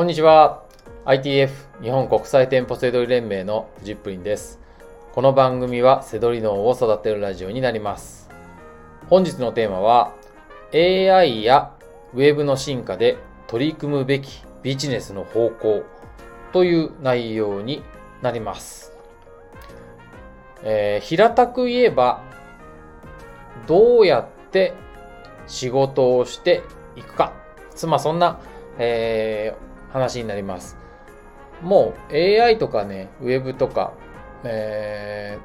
こんにちは。ITF 日本国際店舗セドリ連盟のジップリンです。この番組はセドリ脳を育てるラジオになります。本日のテーマは AI や Web の進化で取り組むべきビジネスの方向という内容になります。えー、平たく言えばどうやって仕事をしていくか。つまあそんな、えー、話になります。もう AI とかね、ウェブとか、え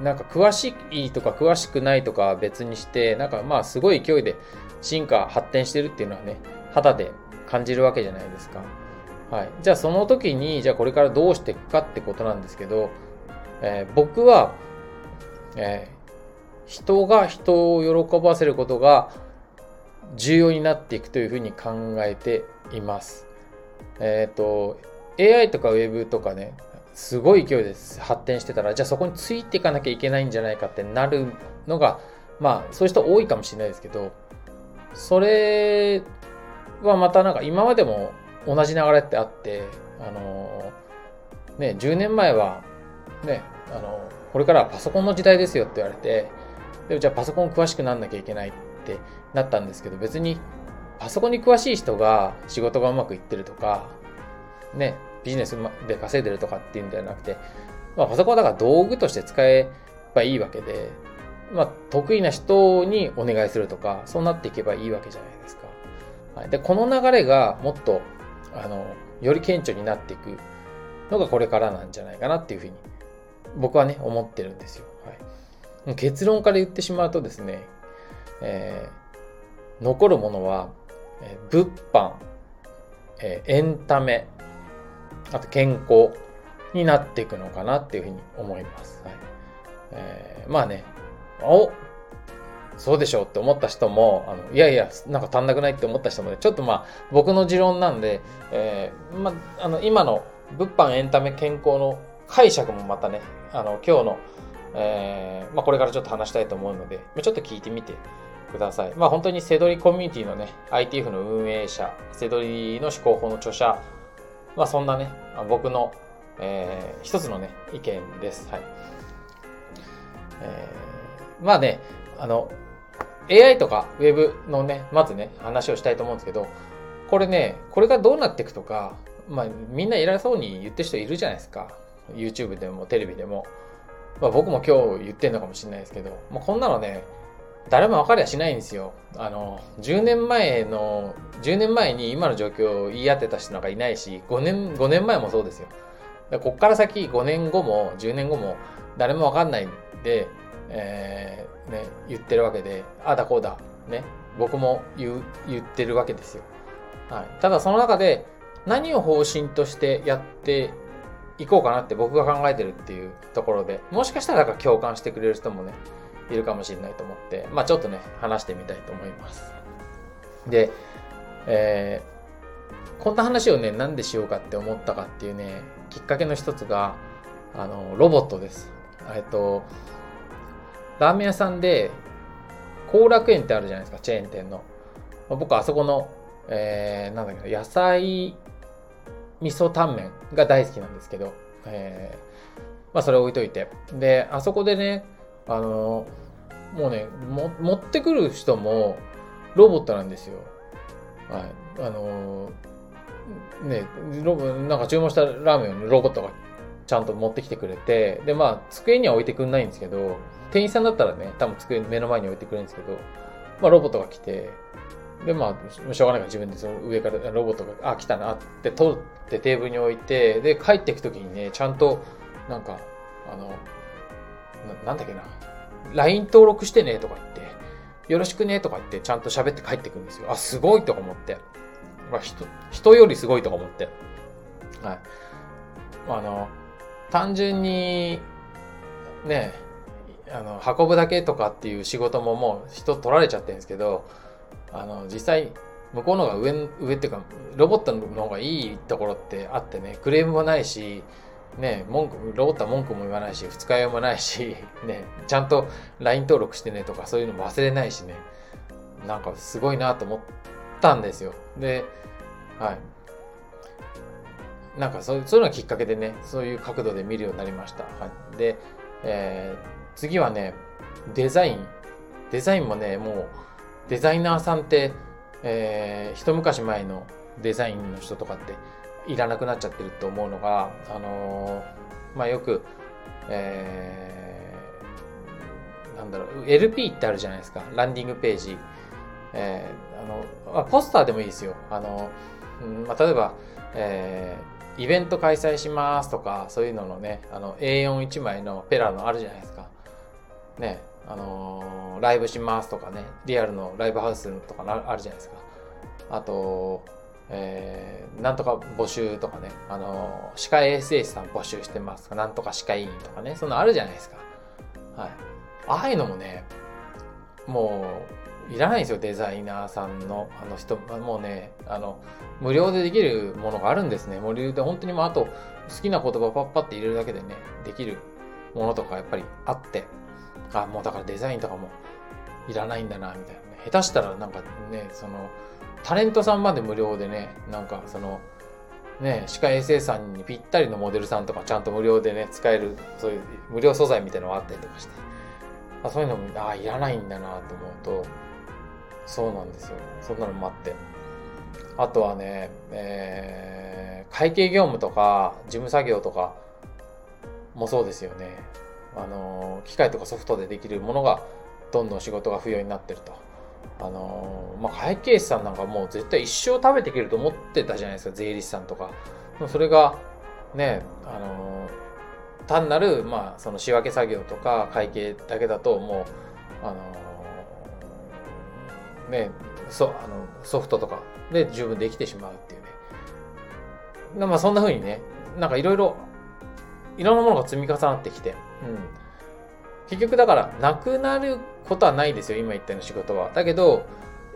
ー、なんか詳しいとか詳しくないとか別にして、なんかまあすごい勢いで進化、発展してるっていうのはね、肌で感じるわけじゃないですか。はい。じゃあその時に、じゃあこれからどうしていくかってことなんですけど、えー、僕は、えー、人が人を喜ばせることが重要になっていくというふうに考えています。えっ、ー、と、AI とか Web とかね、すごい勢いで発展してたら、じゃあそこについていかなきゃいけないんじゃないかってなるのが、まあ、そういう人多いかもしれないですけど、それはまたなんか今までも同じ流れってあって、あのね、10年前は、ね、あの、これからはパソコンの時代ですよって言われて、でじゃあパソコン詳しくなんなきゃいけないってなったんですけど、別にパソコンに詳しい人が仕事がうまくいってるとか、ね、ビジネスで稼いでるとかっていうんではなくて、まあ、パソコンだから道具として使えばいいわけで、まあ、得意な人にお願いするとか、そうなっていけばいいわけじゃないですか。はい、で、この流れがもっと、あの、より顕著になっていくのがこれからなんじゃないかなっていうふうに、僕はね、思ってるんですよ。はい、結論から言ってしまうとですね、えー、残るものは、え物販、えエンタメ、あと健康になっていくのかなっていうふうに思います。はいえー、まあね、おそうでしょうって思った人も、あのいやいや、なんか足んなくないって思った人も、ね、ちょっとまあ、僕の持論なんで、えー、まあ、あの、今の物販、エンタメ、健康の解釈もまたね、あの、今日の、えー、まあ、これからちょっと話したいと思うので、ちょっと聞いてみてください。まあ本当にセドリコミュニティのね、ITF の運営者、セドリの思考法の著者、まあそんなね、僕の、えー、一つのね、意見です。はい。えー、まあね、あの、AI とか Web のね、まずね、話をしたいと思うんですけど、これね、これがどうなっていくとか、まあみんな偉そうに言ってる人いるじゃないですか。YouTube でもテレビでも。まあ僕も今日言ってんのかもしれないですけど、もうこんなのね、誰も分かりゃしないんですよ。あの、10年前の、10年前に今の状況を言い当てた人なんかいないし、5年、5年前もそうですよ。こっから先5年後も10年後も誰も分かんないんで、えー、ね、言ってるわけで、ああだこうだ、ね、僕も言言ってるわけですよ。はい。ただその中で何を方針としてやっていこうかなって僕が考えてるっていうところで、もしかしたらなんか共感してくれる人もね、いるかもしれないと思って、まあちょっとね、話してみたいと思います。で、えー、こんな話をね、なんでしようかって思ったかっていうね、きっかけの一つが、あの、ロボットです。えっと、ラーメン屋さんで、後楽園ってあるじゃないですか、チェーン店の。僕あそこの、えー、なんだっけ野菜味噌タンメンが大好きなんですけど、えー、まあそれ置いといて。で、あそこでね、あの、もうね、も持ってくる人もロボットなんですよ。はい。あの、ね、ロボなんか注文したラーメンをロボットがちゃんと持ってきてくれて、で、まあ、机には置いてくんないんですけど、店員さんだったらね、多分机目の前に置いてくれるんですけど、まあ、ロボットが来て、で、まあ、しょうがないから自分でその上からロボットが、あ、来たなって取ってテーブルに置いて、で、帰っていくときにね、ちゃんと、なんか、あの、ななんだっけな、LINE 登録してねとか言って、よろしくねとか言ってちゃんと喋って帰ってくるんですよ。あ、すごいとか思って。まあ、人、人よりすごいとか思って。はい。あの、単純に、ね、あの、運ぶだけとかっていう仕事ももう人取られちゃってるんですけど、あの、実際、向こうの方が上、上っていうか、ロボットの方がいいところってあってね、クレームもないし、ね、文句、ロボットは文句も言わないし、二日酔いもないし、ね、ちゃんと LINE 登録してねとかそういうのも忘れないしね、なんかすごいなと思ったんですよ。で、はい。なんかそうそういうのがきっかけでね、そういう角度で見るようになりました。はい、で、えー、次はね、デザイン。デザインもね、もうデザイナーさんって、えー、一昔前のデザインの人とかっていらなくなっちゃってると思うのが、あのー、まあ、よく、えー、なんだろう、LP ってあるじゃないですか。ランディングページ。えー、あの、あポスターでもいいですよ。あの、うんまあ、例えば、えー、イベント開催しますとか、そういうののね、あの、A41 枚のペラのあるじゃないですか。ね、あのー、ライブしますとかね、リアルのライブハウスとかあるじゃないですか。あと、えー、なんとか募集とかね、あの、歯科衛生士さん募集してますか、なんとか歯科医院とかね、そんなあるじゃないですか。はい。ああいうのもね、もう、いらないんですよ、デザイナーさんの、あの人、もうね、あの、無料でできるものがあるんですね。無料で本当にもうあと、好きな言葉パッパって入れるだけでね、できるものとかやっぱりあって、あ、もうだからデザインとかもいらないんだな、みたいなね。下手したらなんかね、その、タレントさんまで無料でね、なんかその、ね、歯科衛生さんにぴったりのモデルさんとかちゃんと無料でね、使える、そういう無料素材みたいなのがあったりとかして、あそういうのも、ああ、いらないんだなと思うと、そうなんですよ。そんなのもあって。あとはね、えー、会計業務とか、事務作業とかもそうですよね。あの機械とかソフトでできるものがどんどん仕事が不要になってると。あのまあ、会計士さんなんかもう絶対一生食べていけると思ってたじゃないですか、税理士さんとか。それが、ね、あの単なる、まあ、その仕分け作業とか会計だけだと、もう、あのね、そあのソフトとかで十分できてしまうっていうね。まあ、そんな風にね、なんかいろいろいろんなものが積み重なってきて、うん。結局だから、なくなることはないですよ、今言ったような仕事は。だけど、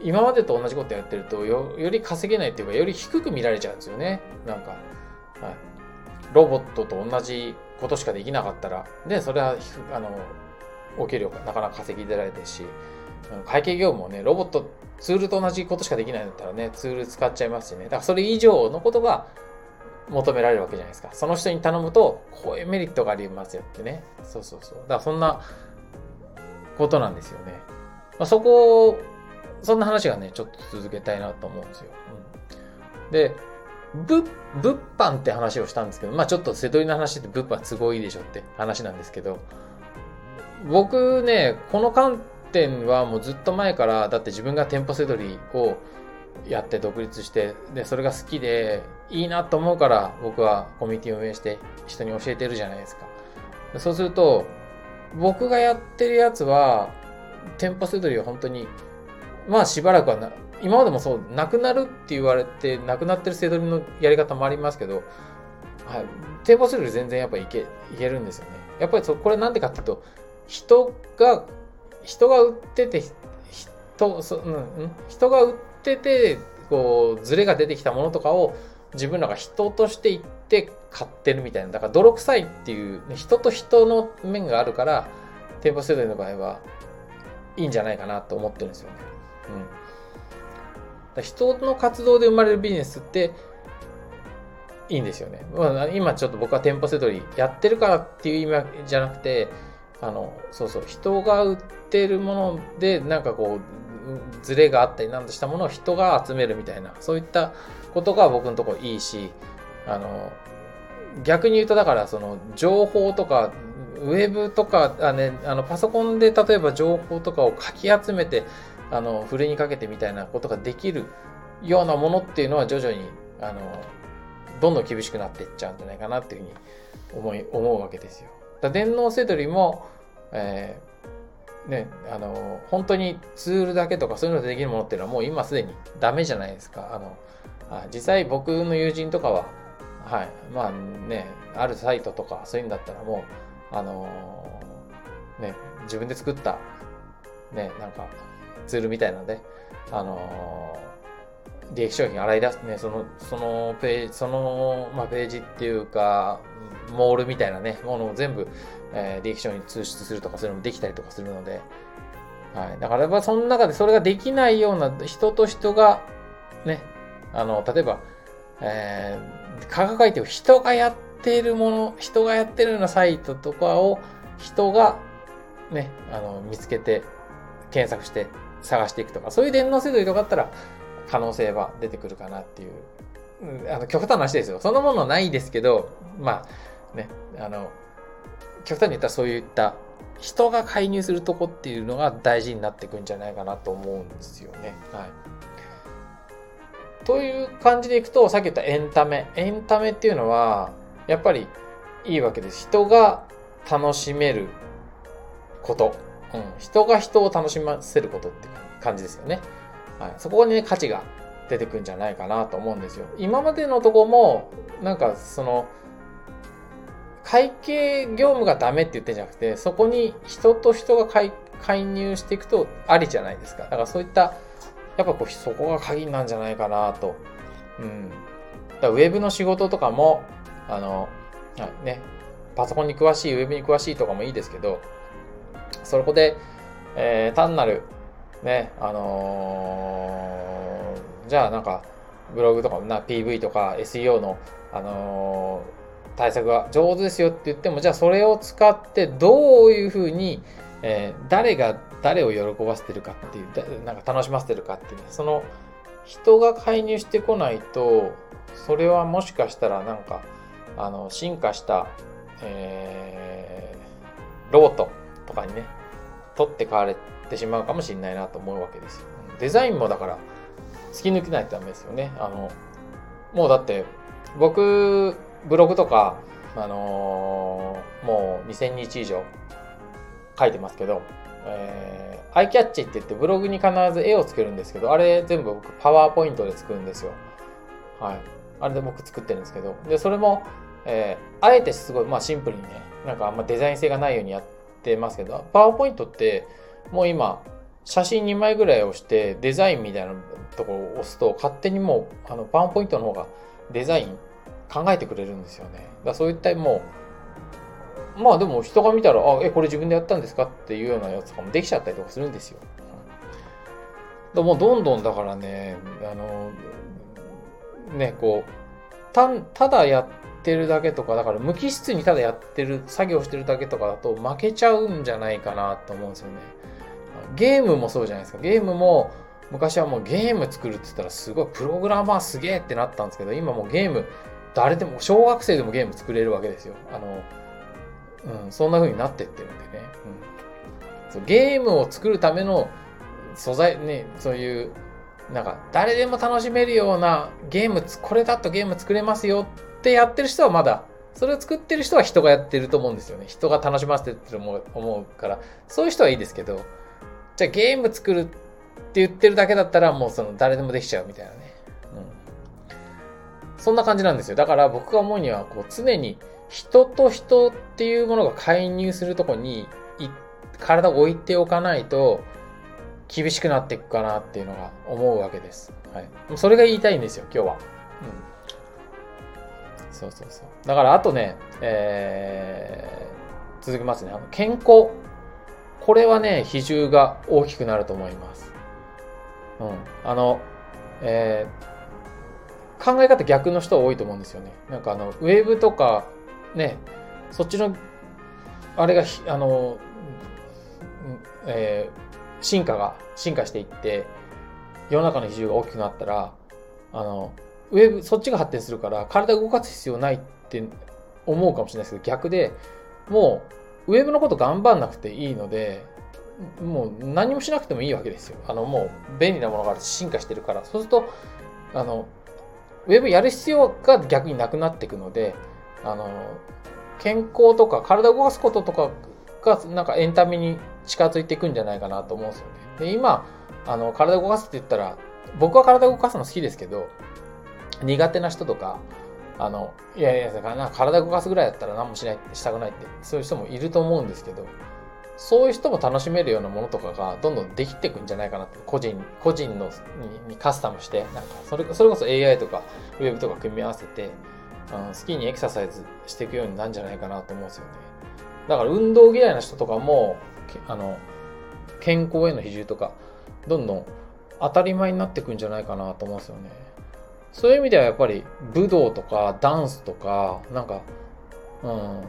今までと同じことやってるとよ、より稼げないっていうか、より低く見られちゃうんですよね。なんか、はい。ロボットと同じことしかできなかったら、で、それは、あの、お給料がなかなか稼ぎ出られてるし、会計業務もね、ロボット、ツールと同じことしかできないんだったらね、ツール使っちゃいますしね。だからそれ以上のことが求められるわけじゃないですか。その人に頼むと、こういうメリットがありますよってね。そうそうそう。だからそんなことなんですよね。まあ、そこを、そんな話がね、ちょっと続けたいなと思うんですよ。うん、で、物、物販って話をしたんですけど、まあちょっと瀬戸りの話って物販都合いいでしょって話なんですけど、僕ね、この観点はもうずっと前から、だって自分が店舗せどりをやって独立して、で、それが好きで、いいなと思うから僕はコミュニティを運営して人に教えてるじゃないですか。そうすると、僕がやってるやつは、店舗せどりは本当に、まあしばらくはな、今までもそう、なくなるって言われて、なくなってるせどりのやり方もありますけど、はい、店舗せどり全然やっぱいけ、いけるんですよね。やっぱりそ、これなんでかっていうと、人が、人が売ってて、人、そうん、人が売ってて、こう、ズレが出てきたものとかを、自分らが人として行って買ってるみたいな。だから泥臭いっていう、人と人の面があるから、店舗世代の場合はいいんじゃないかなと思ってるんですよね。うん。人の活動で生まれるビジネスっていいんですよね。まあ、今ちょっと僕は店舗セドリやってるからっていう意味じゃなくて、あの、そうそう、人が売ってるもので、なんかこう、ズレがあったりなんとしたものを人が集めるみたいな、そういったことが僕のとこいいし、あの、逆に言うとだからその情報とか、ウェブとか、あね、あのパソコンで例えば情報とかをかき集めて、あの、ふるいにかけてみたいなことができるようなものっていうのは徐々に、あの、どんどん厳しくなっていっちゃうんじゃないかなっていうふうに思い、思うわけですよ。だ電脳せどりも、えー、ね、あの、本当にツールだけとかそういうのでできるものっていうのはもう今すでにダメじゃないですか。あの、はい、実際僕の友人とかは、はい、まあね、あるサイトとかそういうんだったらもう、あのー、ね、自分で作った、ね、なんかツールみたいなので、あのー、利益商品洗い出すね、その、そのページ、その、まあ、ページっていうか、モールみたいなね、ものを全部、えー、利益商品に通出するとか、そういうのもできたりとかするので、はい。だから、その中でそれができないような人と人が、ね、あの、例えば、えー、価格改定を人がやっているもの、人がやってるようなサイトとかを人がね、あの、見つけて検索して探していくとか、そういう電脳制度とかだったら可能性は出てくるかなっていう、あの、極端な話ですよ。そんなものないですけど、まあ、ね、あの、極端に言ったらそういった人が介入するとこっていうのが大事になってくんじゃないかなと思うんですよね。はい。という感じでいくと、さっき言ったエンタメ。エンタメっていうのは、やっぱりいいわけです。人が楽しめること。うん。人が人を楽しませることって感じですよね。はい。そこにね、価値が出てくんじゃないかなと思うんですよ。今までのとこも、なんかその、会計業務がダメって言ってんじゃなくて、そこに人と人が介入していくとありじゃないですか。だからそういった、やっぱこう、そこが鍵なんじゃないかなと。うん。だウェブの仕事とかも、あの、はいね、パソコンに詳しい、ウェブに詳しいとかもいいですけど、そこで、えー、単なる、ね、あのー、じゃあなんか、ブログとかな、PV とか SEO の、あのー対策が上手ですよって言っても、じゃあそれを使ってどういうふうに、えー、誰が誰を喜ばせてるかっていう、なんか楽しませてるかっていう、ね、その人が介入してこないと、それはもしかしたらなんか、あの、進化した、えー、ロートとかにね、取って代われてしまうかもしれないなと思うわけですよ。デザインもだから、突き抜けないとダメですよね。あの、もうだって、僕、ブログとか、あのー、もう2000日以上書いてますけど、えー、アイキャッチって言ってブログに必ず絵をつけるんですけど、あれ全部僕パワーポイントで作るんですよ。はい。あれで僕作ってるんですけど、で、それも、えー、あえてすごい、まあシンプルにね、なんかあんまデザイン性がないようにやってますけど、パワーポイントってもう今、写真2枚ぐらい押してデザインみたいなところを押すと勝手にもうあのパワーポイントの方がデザイン考えてくれるんですよね。だそういったもう、まあでも人が見たら、あ、え、これ自分でやったんですかっていうようなやつとかもできちゃったりとかするんですよ。だもうどんどんだからね、あの、ね、こう、たただやってるだけとか、だから無機質にただやってる、作業してるだけとかだと負けちゃうんじゃないかなと思うんですよね。ゲームもそうじゃないですか。ゲームも、昔はもうゲーム作るって言ったらすごいプログラマーすげえってなったんですけど、今もうゲーム誰でも、小学生でもゲーム作れるわけですよ。あの、うん、そんな風になってってるんでね。うん、ゲームを作るための素材、ね、そういう、なんか、誰でも楽しめるようなゲーム、これだとゲーム作れますよってやってる人はまだ、それを作ってる人は人がやってると思うんですよね。人が楽しませてると思うから、そういう人はいいですけど、じゃあゲーム作るって言ってるだけだったらもうその誰でもできちゃうみたいなね。そんな感じなんですよ。だから僕が思うには、こう常に人と人っていうものが介入するとこに体を置いておかないと厳しくなっていくかなっていうのが思うわけです。はい。それが言いたいんですよ、今日は。うん。そうそうそう。だからあとね、えー、続きますね。あの健康。これはね、比重が大きくなると思います。うん。あの、えー、考え方逆の人多いと思うんですよね。なんかあの、ウェブとか、ね、そっちの、あれが、あの、えー、進化が、進化していって、世の中の比重が大きくなったら、あの、ウェブ、そっちが発展するから、体動かす必要ないって思うかもしれないですけど、逆で、もう、ウェブのこと頑張んなくていいので、もう何もしなくてもいいわけですよ。あの、もう便利なものが進化してるから。そうすると、あの、ウェブやる必要が逆になくなっていくので、あの、健康とか体を動かすこととかがなんかエンタメに近づいていくんじゃないかなと思うんですよね。で、今、あの、体を動かすって言ったら、僕は体を動かすの好きですけど、苦手な人とか、あの、いやいや、だから、体を動かすぐらいだったら何もしない、したくないって、そういう人もいると思うんですけど、そういう人も楽しめるようなものとかがどんどんできていくんじゃないかなって個人個人のにカスタムしてなんかそれそれこそ AI とかウェブとか組み合わせて、うん、好きにエクササイズしていくようになるんじゃないかなと思うんですよね。だから運動嫌いな人とかもあの健康への比重とかどんどん当たり前になってくんじゃないかなと思うんですよね。そういう意味ではやっぱり武道とかダンスとか、なんか、うん、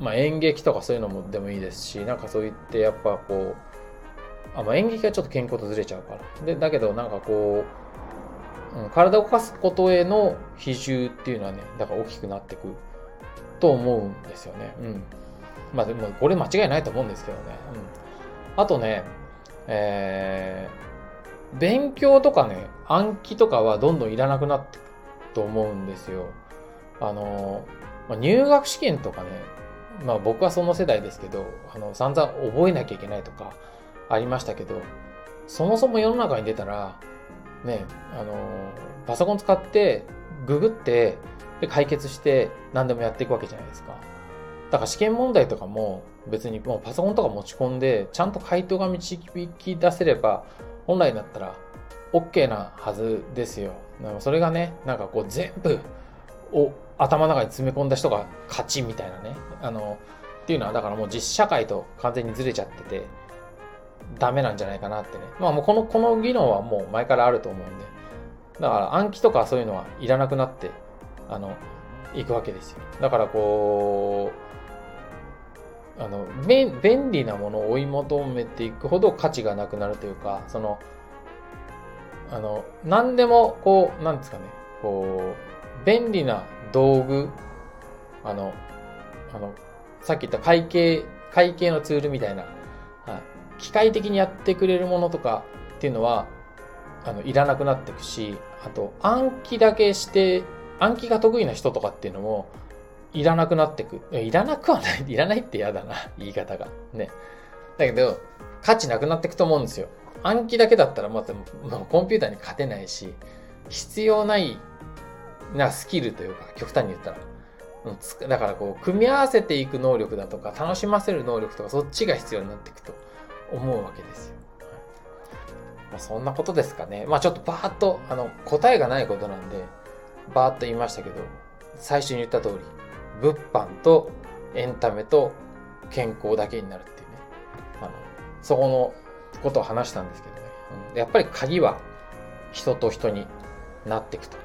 まあ演劇とかそういうのもでもいいですし、なんかそう言ってやっぱこう、あまあ、演劇はちょっと健康とずれちゃうから。で、だけどなんかこう、うん、体を動かすことへの比重っていうのはね、だから大きくなってくと思うんですよね。うん。まあでも、これ間違いないと思うんですけどね。うん。あとね、えー、勉強とかね、暗記とかはどんどんいらなくなってくと思うんですよ。あの、ま、入学試験とかね、まあ僕はその世代ですけど、あの、散々覚えなきゃいけないとかありましたけど、そもそも世の中に出たら、ね、あの、パソコン使って、ググって、で、解決して何でもやっていくわけじゃないですか。だから試験問題とかも別にもうパソコンとか持ち込んで、ちゃんと回答が導き出せれば、本来だったら OK なはずですよ。でもそれがね、なんかこう全部を頭の中に詰め込んだ人が勝ちみたいなね。あの、っていうのはだからもう実社会と完全にずれちゃってて、ダメなんじゃないかなってね。まあもうこの、この議論はもう前からあると思うんで。だから暗記とかそういうのはいらなくなって、あの、いくわけですよ。だからこう、あの、便利なものを追い求めていくほど価値がなくなるというか、その、あの、何でも、こう、なんですかね、こう、便利な道具、あの、あの、さっき言った会計、会計のツールみたいな、機械的にやってくれるものとかっていうのは、あの、いらなくなっていくし、あと、暗記だけして暗記が得意な人とかっていうのも、いらなくなってく。いらなくはない。いらないって嫌だな。言い方が。ね。だけど、価値なくなっていくと思うんですよ。暗記だけだったらまた、もうコンピューターに勝てないし、必要ないなスキルというか、極端に言ったら。だからこう、組み合わせていく能力だとか、楽しませる能力とか、そっちが必要になっていくと思うわけですよ。まあ、そんなことですかね。まあちょっとバーッと、あの、答えがないことなんで、バーッと言いましたけど、最初に言った通り、物販とエンタメと健康だけになるっていうね。あの、そこのことを話したんですけどね。やっぱり鍵は人と人になっていくと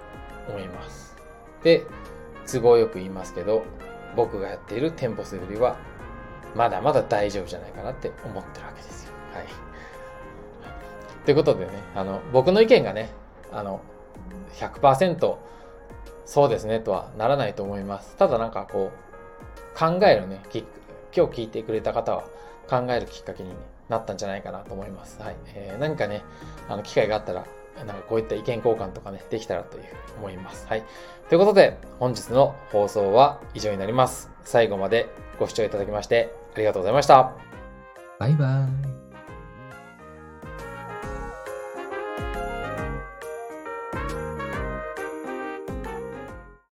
思います。で、都合よく言いますけど、僕がやっている店舗素振りは、まだまだ大丈夫じゃないかなって思ってるわけですよ。はい。ということでね、あの、僕の意見がね、あの、100%そうですねとはならないと思います。ただなんかこう、考えるね、今日聞いてくれた方は考えるきっかけに、なったんじゃないかなと思います。はい。えー、何かね、あの、機会があったら、なんかこういった意見交換とかね、できたらというふうに思います。はい。ということで、本日の放送は以上になります。最後までご視聴いただきましてありがとうございました。バイバイ。